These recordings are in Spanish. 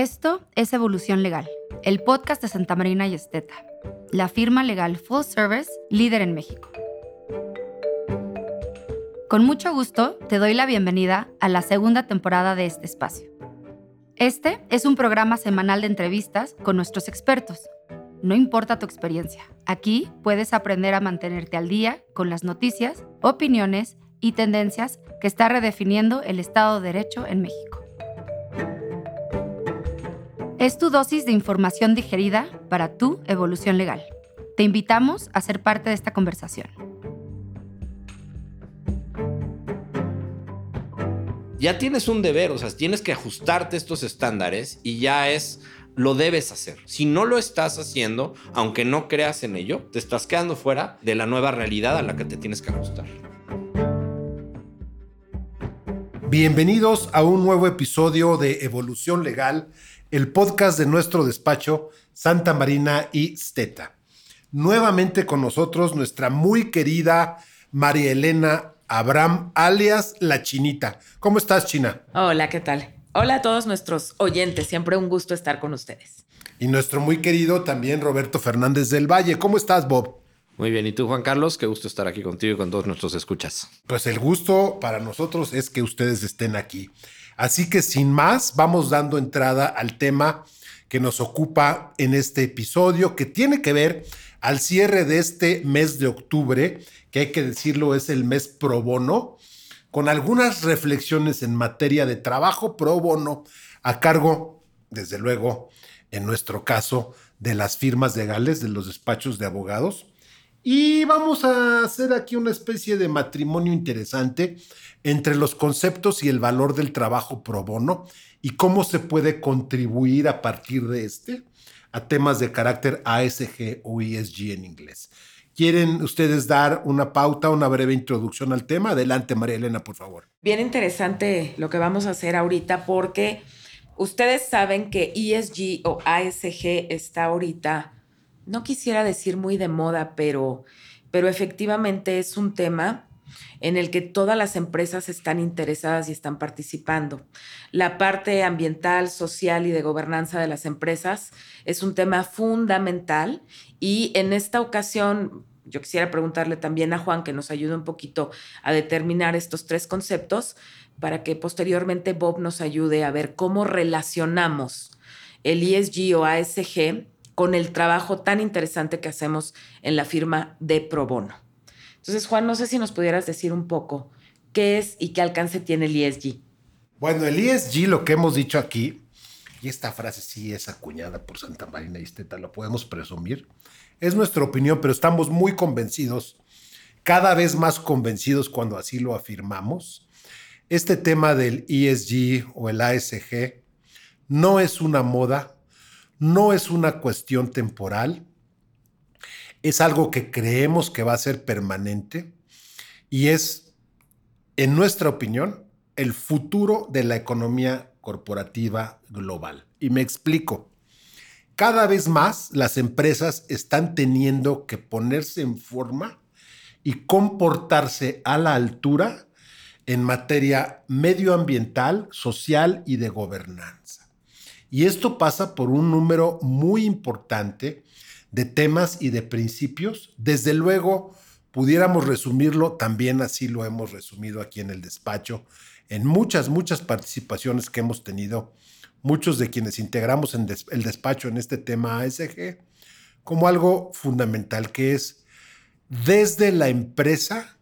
Esto es Evolución Legal, el podcast de Santa Marina y Esteta, la firma legal full service líder en México. Con mucho gusto te doy la bienvenida a la segunda temporada de este espacio. Este es un programa semanal de entrevistas con nuestros expertos. No importa tu experiencia, aquí puedes aprender a mantenerte al día con las noticias, opiniones y tendencias que está redefiniendo el Estado de Derecho en México. Es tu dosis de información digerida para tu evolución legal. Te invitamos a ser parte de esta conversación. Ya tienes un deber, o sea, tienes que ajustarte estos estándares y ya es lo debes hacer. Si no lo estás haciendo, aunque no creas en ello, te estás quedando fuera de la nueva realidad a la que te tienes que ajustar. Bienvenidos a un nuevo episodio de Evolución Legal, el podcast de nuestro despacho Santa Marina y Steta. Nuevamente con nosotros nuestra muy querida María Elena Abraham, alias La Chinita. ¿Cómo estás, China? Hola, ¿qué tal? Hola a todos nuestros oyentes, siempre un gusto estar con ustedes. Y nuestro muy querido también Roberto Fernández del Valle. ¿Cómo estás, Bob? Muy bien, ¿y tú Juan Carlos? Qué gusto estar aquí contigo y con todos nuestros escuchas. Pues el gusto para nosotros es que ustedes estén aquí. Así que sin más, vamos dando entrada al tema que nos ocupa en este episodio, que tiene que ver al cierre de este mes de octubre, que hay que decirlo es el mes pro bono, con algunas reflexiones en materia de trabajo pro bono a cargo, desde luego, en nuestro caso, de las firmas legales, de los despachos de abogados y vamos a hacer aquí una especie de matrimonio interesante entre los conceptos y el valor del trabajo pro bono y cómo se puede contribuir a partir de este a temas de carácter ASG o ESG en inglés. ¿Quieren ustedes dar una pauta, una breve introducción al tema? Adelante, María Elena, por favor. Bien interesante lo que vamos a hacer ahorita porque ustedes saben que ESG o ASG está ahorita no quisiera decir muy de moda, pero, pero efectivamente es un tema en el que todas las empresas están interesadas y están participando. La parte ambiental, social y de gobernanza de las empresas es un tema fundamental y en esta ocasión yo quisiera preguntarle también a Juan que nos ayude un poquito a determinar estos tres conceptos para que posteriormente Bob nos ayude a ver cómo relacionamos el ESG o ASG con el trabajo tan interesante que hacemos en la firma de Pro Bono. Entonces, Juan, no sé si nos pudieras decir un poco qué es y qué alcance tiene el ESG. Bueno, el ESG, lo que hemos dicho aquí, y esta frase sí es acuñada por Santa Marina y Esteta, lo podemos presumir, es nuestra opinión, pero estamos muy convencidos, cada vez más convencidos cuando así lo afirmamos. Este tema del ESG o el ASG no es una moda, no es una cuestión temporal, es algo que creemos que va a ser permanente y es, en nuestra opinión, el futuro de la economía corporativa global. Y me explico. Cada vez más las empresas están teniendo que ponerse en forma y comportarse a la altura en materia medioambiental, social y de gobernanza. Y esto pasa por un número muy importante de temas y de principios. Desde luego, pudiéramos resumirlo, también así lo hemos resumido aquí en el despacho, en muchas, muchas participaciones que hemos tenido, muchos de quienes integramos en el despacho en este tema ASG, como algo fundamental que es desde la empresa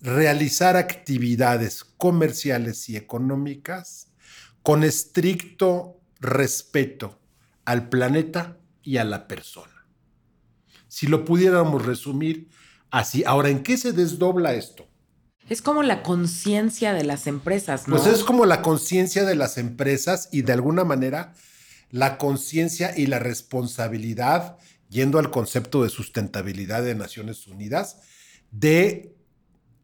realizar actividades comerciales y económicas con estricto respeto al planeta y a la persona. Si lo pudiéramos resumir así. Ahora, ¿en qué se desdobla esto? Es como la conciencia de las empresas, ¿no? Pues es como la conciencia de las empresas y de alguna manera la conciencia y la responsabilidad, yendo al concepto de sustentabilidad de Naciones Unidas, de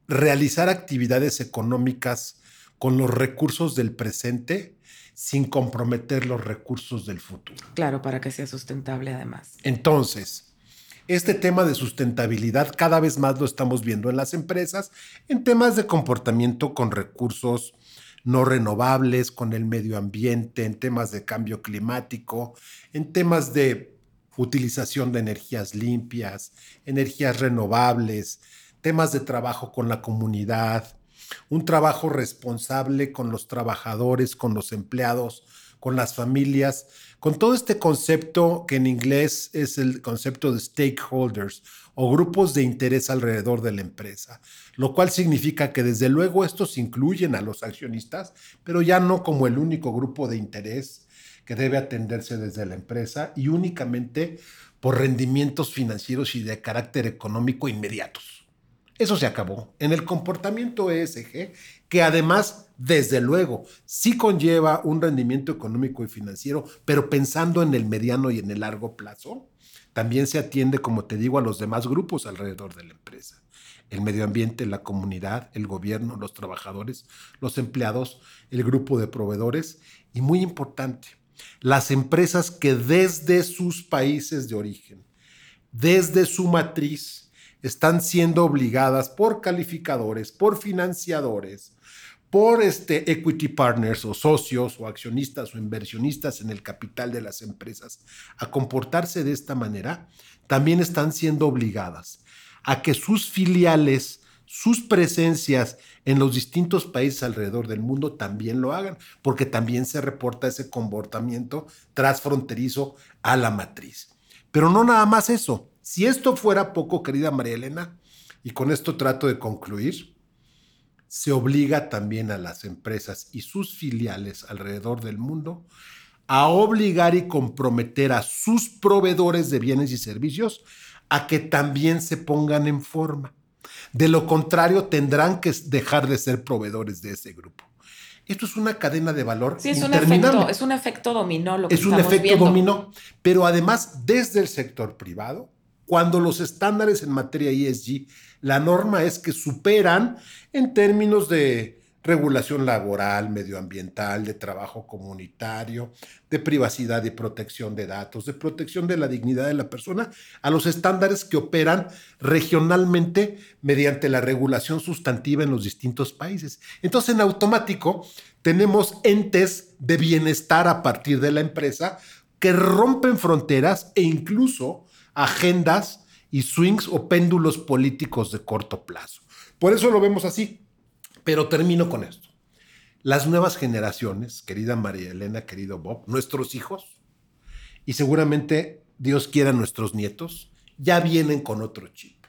realizar actividades económicas con los recursos del presente sin comprometer los recursos del futuro. Claro, para que sea sustentable además. Entonces, este tema de sustentabilidad cada vez más lo estamos viendo en las empresas, en temas de comportamiento con recursos no renovables, con el medio ambiente, en temas de cambio climático, en temas de utilización de energías limpias, energías renovables, temas de trabajo con la comunidad, un trabajo responsable con los trabajadores, con los empleados, con las familias, con todo este concepto que en inglés es el concepto de stakeholders o grupos de interés alrededor de la empresa, lo cual significa que desde luego estos incluyen a los accionistas, pero ya no como el único grupo de interés que debe atenderse desde la empresa y únicamente por rendimientos financieros y de carácter económico inmediatos. Eso se acabó. En el comportamiento ESG, que además, desde luego, sí conlleva un rendimiento económico y financiero, pero pensando en el mediano y en el largo plazo, también se atiende, como te digo, a los demás grupos alrededor de la empresa. El medio ambiente, la comunidad, el gobierno, los trabajadores, los empleados, el grupo de proveedores y muy importante, las empresas que desde sus países de origen, desde su matriz, están siendo obligadas por calificadores, por financiadores, por este equity partners o socios o accionistas o inversionistas en el capital de las empresas a comportarse de esta manera, también están siendo obligadas a que sus filiales, sus presencias en los distintos países alrededor del mundo también lo hagan, porque también se reporta ese comportamiento transfronterizo a la matriz. Pero no nada más eso, si esto fuera poco, querida María Elena, y con esto trato de concluir, se obliga también a las empresas y sus filiales alrededor del mundo a obligar y comprometer a sus proveedores de bienes y servicios a que también se pongan en forma. De lo contrario, tendrán que dejar de ser proveedores de ese grupo. Esto es una cadena de valor. Sí, es un efecto, es un efecto dominó. Lo que es un efecto dominó, pero además desde el sector privado cuando los estándares en materia ESG, la norma es que superan en términos de regulación laboral, medioambiental, de trabajo comunitario, de privacidad y protección de datos, de protección de la dignidad de la persona, a los estándares que operan regionalmente mediante la regulación sustantiva en los distintos países. Entonces, en automático, tenemos entes de bienestar a partir de la empresa que rompen fronteras e incluso agendas y swings o péndulos políticos de corto plazo. Por eso lo vemos así. Pero termino con esto. Las nuevas generaciones, querida María Elena, querido Bob, nuestros hijos, y seguramente Dios quiera nuestros nietos, ya vienen con otro chip.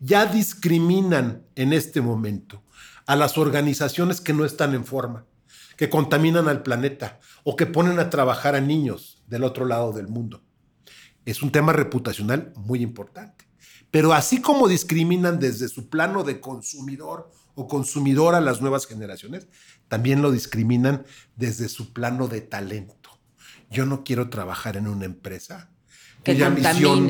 Ya discriminan en este momento a las organizaciones que no están en forma, que contaminan al planeta o que ponen a trabajar a niños del otro lado del mundo es un tema reputacional muy importante. Pero así como discriminan desde su plano de consumidor o consumidor a las nuevas generaciones, también lo discriminan desde su plano de talento. Yo no quiero trabajar en una empresa cuya misión,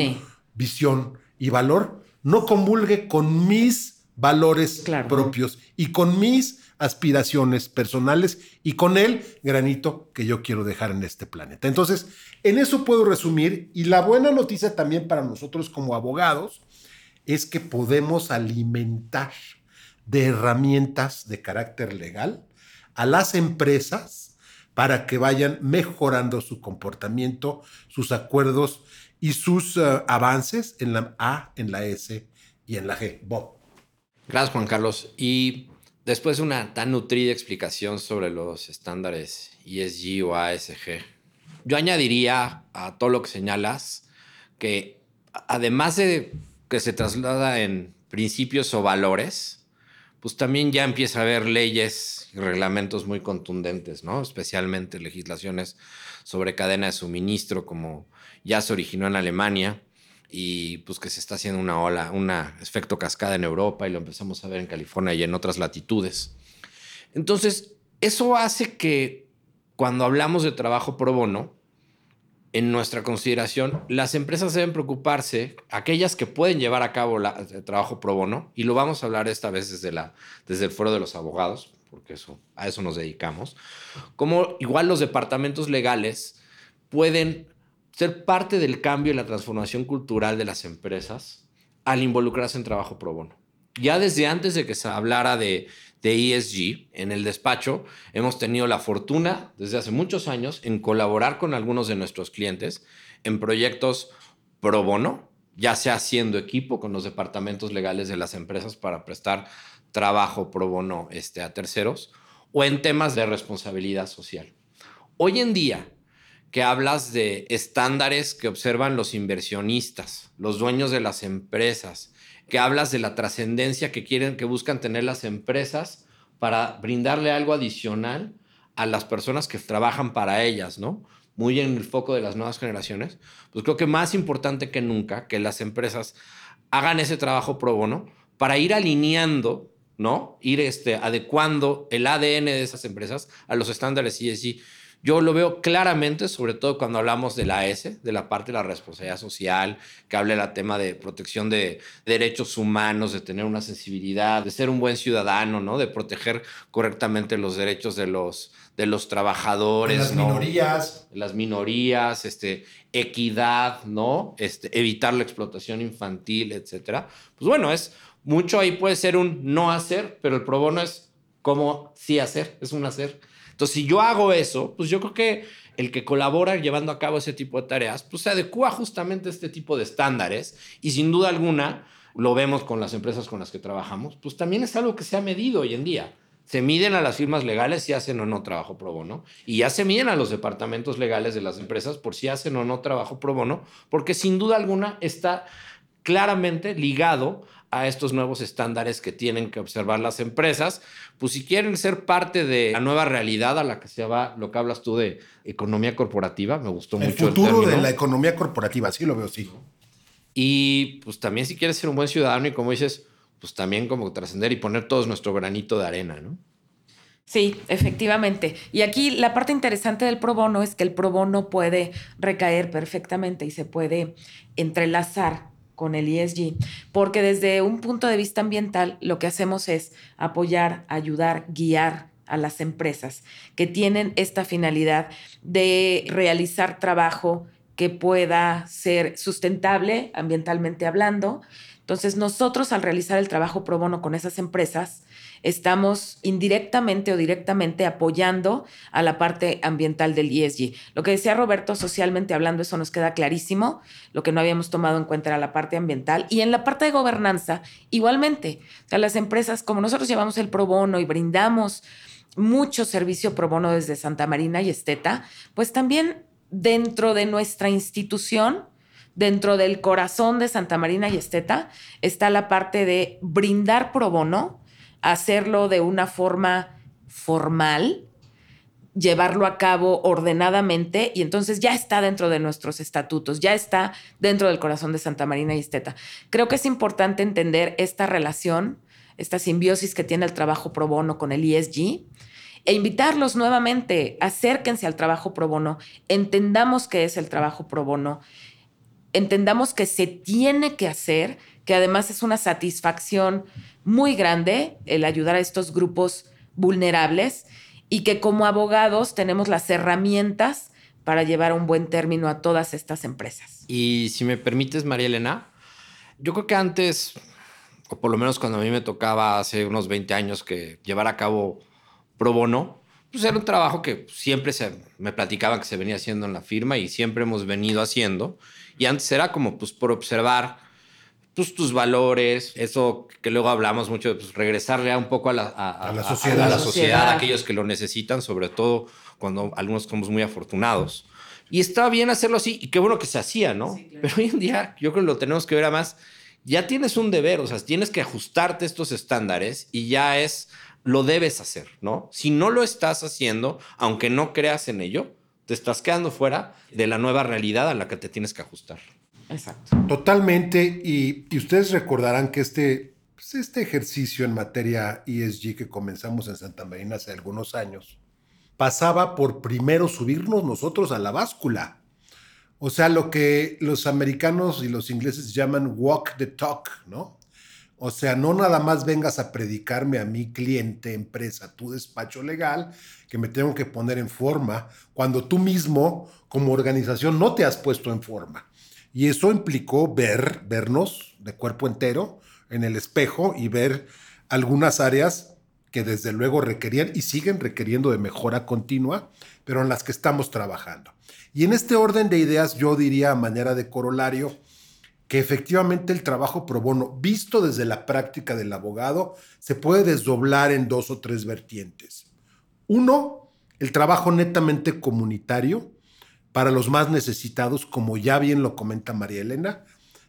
visión y valor no comulgue con mis valores propios y con mis aspiraciones personales y con el granito que yo quiero dejar en este planeta. Entonces, en eso puedo resumir y la buena noticia también para nosotros como abogados es que podemos alimentar de herramientas de carácter legal a las empresas para que vayan mejorando su comportamiento, sus acuerdos y sus eh, avances en la A, en la S y en la G. Bob. Gracias, Juan Carlos. Y Después de una tan nutrida explicación sobre los estándares ESG o ASG, yo añadiría a todo lo que señalas que además de que se traslada en principios o valores, pues también ya empieza a haber leyes y reglamentos muy contundentes, ¿no? Especialmente legislaciones sobre cadena de suministro, como ya se originó en Alemania, y pues que se está haciendo una ola, un efecto cascada en Europa y lo empezamos a ver en California y en otras latitudes. Entonces, eso hace que cuando hablamos de trabajo pro bono, en nuestra consideración, las empresas deben preocuparse, aquellas que pueden llevar a cabo el trabajo pro bono, y lo vamos a hablar esta vez desde, la, desde el foro de los abogados, porque eso, a eso nos dedicamos, como igual los departamentos legales pueden ser parte del cambio y la transformación cultural de las empresas al involucrarse en trabajo pro bono. Ya desde antes de que se hablara de, de ESG en el despacho, hemos tenido la fortuna desde hace muchos años en colaborar con algunos de nuestros clientes en proyectos pro bono, ya sea haciendo equipo con los departamentos legales de las empresas para prestar trabajo pro bono este, a terceros o en temas de responsabilidad social. Hoy en día, que hablas de estándares que observan los inversionistas, los dueños de las empresas, que hablas de la trascendencia que quieren, que buscan tener las empresas para brindarle algo adicional a las personas que trabajan para ellas, ¿no? Muy en el foco de las nuevas generaciones. Pues creo que más importante que nunca que las empresas hagan ese trabajo pro bono para ir alineando, ¿no? Ir este, adecuando el ADN de esas empresas a los estándares ESG. Yo lo veo claramente, sobre todo cuando hablamos de la S, de la parte de la responsabilidad social, que hable del tema de protección de derechos humanos, de tener una sensibilidad, de ser un buen ciudadano, ¿no? De proteger correctamente los derechos de los, de los trabajadores, De las ¿no? minorías. las minorías, este, equidad, ¿no? Este, evitar la explotación infantil, etcétera. Pues bueno, es mucho ahí puede ser un no hacer, pero el pro bono es como sí hacer, es un hacer. Entonces, si yo hago eso, pues yo creo que el que colabora llevando a cabo ese tipo de tareas, pues se adecua justamente a este tipo de estándares y sin duda alguna, lo vemos con las empresas con las que trabajamos, pues también es algo que se ha medido hoy en día. Se miden a las firmas legales si hacen o no trabajo pro bono y ya se miden a los departamentos legales de las empresas por si hacen o no trabajo pro bono, porque sin duda alguna está claramente ligado a estos nuevos estándares que tienen que observar las empresas, pues si quieren ser parte de la nueva realidad a la que se va, lo que hablas tú de economía corporativa, me gustó El mucho futuro de la economía corporativa, sí lo veo, sí. Y pues también si quieres ser un buen ciudadano y como dices, pues también como trascender y poner todos nuestro granito de arena, ¿no? Sí, efectivamente. Y aquí la parte interesante del pro bono es que el pro bono puede recaer perfectamente y se puede entrelazar con el ESG, porque desde un punto de vista ambiental lo que hacemos es apoyar, ayudar, guiar a las empresas que tienen esta finalidad de realizar trabajo que pueda ser sustentable ambientalmente hablando. Entonces nosotros al realizar el trabajo pro bono con esas empresas, estamos indirectamente o directamente apoyando a la parte ambiental del ESG. Lo que decía Roberto, socialmente hablando, eso nos queda clarísimo. Lo que no habíamos tomado en cuenta era la parte ambiental. Y en la parte de gobernanza, igualmente. O sea, las empresas, como nosotros llevamos el pro bono y brindamos mucho servicio pro bono desde Santa Marina y Esteta, pues también dentro de nuestra institución, dentro del corazón de Santa Marina y Esteta, está la parte de brindar pro bono, hacerlo de una forma formal, llevarlo a cabo ordenadamente y entonces ya está dentro de nuestros estatutos, ya está dentro del corazón de Santa Marina y Esteta. Creo que es importante entender esta relación, esta simbiosis que tiene el trabajo pro bono con el ESG e invitarlos nuevamente, acérquense al trabajo pro bono, entendamos qué es el trabajo pro bono, entendamos que se tiene que hacer, que además es una satisfacción muy grande el ayudar a estos grupos vulnerables y que como abogados tenemos las herramientas para llevar un buen término a todas estas empresas. Y si me permites, María Elena, yo creo que antes, o por lo menos cuando a mí me tocaba hace unos 20 años que llevar a cabo pro bono, pues era un trabajo que siempre se, me platicaban que se venía haciendo en la firma y siempre hemos venido haciendo. Y antes era como pues por observar pues, tus valores, eso que luego hablamos mucho, de pues, regresarle a un poco a la, a, A la sociedad. a la A la sociedad, sociedad. a aquellos que lo necesitan, sobre todo cuando algunos somos muy afortunados. Y estaba bien hacerlo así, y qué bueno que se hacía, ¿no? Sí, claro. Pero hoy en día yo creo que lo tenemos que ver a más. Ya tienes un deber, o sea, tienes que ajustarte a estos estándares y ya es, lo debes hacer, ¿no? Si no lo estás haciendo, aunque no creas en ello, te estás quedando fuera de la nueva realidad a la que te tienes que ajustar. Exacto. Totalmente. Y, y ustedes recordarán que este, pues, este ejercicio en materia ESG que comenzamos en Santa Marina hace algunos años pasaba por primero subirnos nosotros a la báscula. O sea, lo que los americanos y los ingleses llaman walk the talk, ¿no? O sea, no nada más vengas a predicarme a mi cliente, empresa, tu despacho legal, que me tengo que poner en forma, cuando tú mismo, como organización, no te has puesto en forma. Y eso implicó ver, vernos de cuerpo entero en el espejo y ver algunas áreas que desde luego requerían y siguen requiriendo de mejora continua, pero en las que estamos trabajando. Y en este orden de ideas yo diría a manera de corolario que efectivamente el trabajo pro bono, visto desde la práctica del abogado, se puede desdoblar en dos o tres vertientes. Uno, el trabajo netamente comunitario para los más necesitados, como ya bien lo comenta María Elena,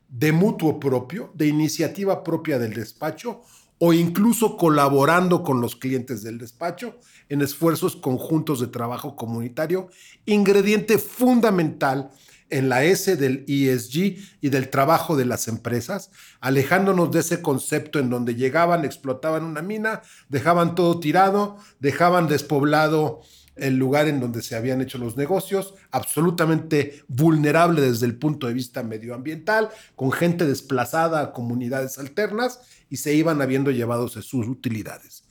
de mutuo propio, de iniciativa propia del despacho o incluso colaborando con los clientes del despacho en esfuerzos conjuntos de trabajo comunitario, ingrediente fundamental en la S del ESG y del trabajo de las empresas, alejándonos de ese concepto en donde llegaban, explotaban una mina, dejaban todo tirado, dejaban despoblado el lugar en donde se habían hecho los negocios, absolutamente vulnerable desde el punto de vista medioambiental, con gente desplazada a comunidades alternas y se iban habiendo llevados sus utilidades.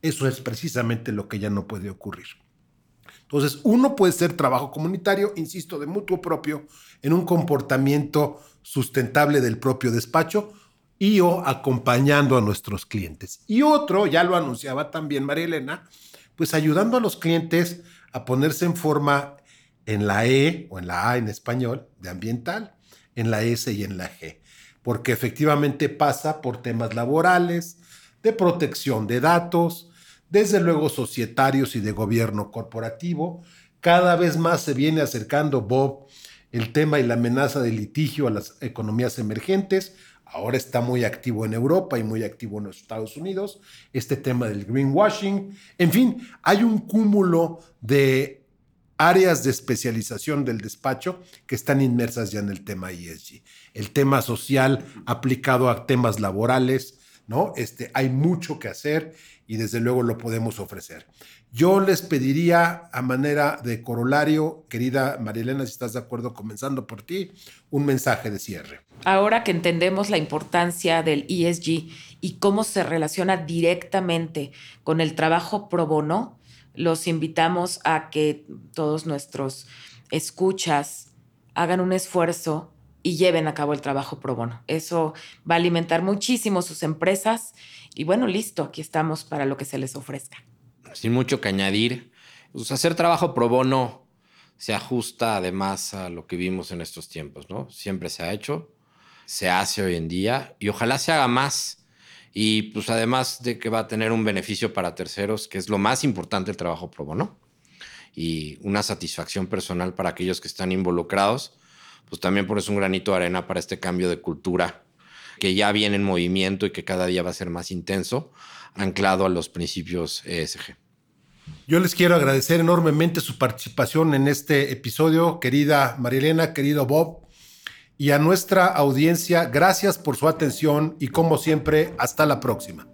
Eso es precisamente lo que ya no puede ocurrir. Entonces, uno puede ser trabajo comunitario, insisto, de mutuo propio, en un comportamiento sustentable del propio despacho y o acompañando a nuestros clientes. Y otro, ya lo anunciaba también María Elena, pues ayudando a los clientes a ponerse en forma en la E o en la A en español de ambiental, en la S y en la G, porque efectivamente pasa por temas laborales, de protección de datos, desde luego societarios y de gobierno corporativo. Cada vez más se viene acercando, Bob, el tema y la amenaza de litigio a las economías emergentes, ahora está muy activo en Europa y muy activo en los Estados Unidos, este tema del greenwashing, en fin, hay un cúmulo de áreas de especialización del despacho que están inmersas ya en el tema ESG. El tema social aplicado a temas laborales, ¿no? Este, hay mucho que hacer y desde luego lo podemos ofrecer. Yo les pediría a manera de corolario, querida Marielena, si estás de acuerdo, comenzando por ti, un mensaje de cierre. Ahora que entendemos la importancia del ESG y cómo se relaciona directamente con el trabajo pro bono, los invitamos a que todos nuestros escuchas hagan un esfuerzo y lleven a cabo el trabajo pro bono. Eso va a alimentar muchísimo sus empresas y bueno, listo, aquí estamos para lo que se les ofrezca sin mucho que añadir. Pues hacer trabajo pro bono se ajusta además a lo que vimos en estos tiempos, ¿no? Siempre se ha hecho, se hace hoy en día y ojalá se haga más. Y pues además de que va a tener un beneficio para terceros, que es lo más importante el trabajo pro bono, y una satisfacción personal para aquellos que están involucrados, pues también por eso un granito de arena para este cambio de cultura que ya viene en movimiento y que cada día va a ser más intenso, anclado a los principios ESG. Yo les quiero agradecer enormemente su participación en este episodio, querida Marilena, querido Bob, y a nuestra audiencia, gracias por su atención y como siempre, hasta la próxima.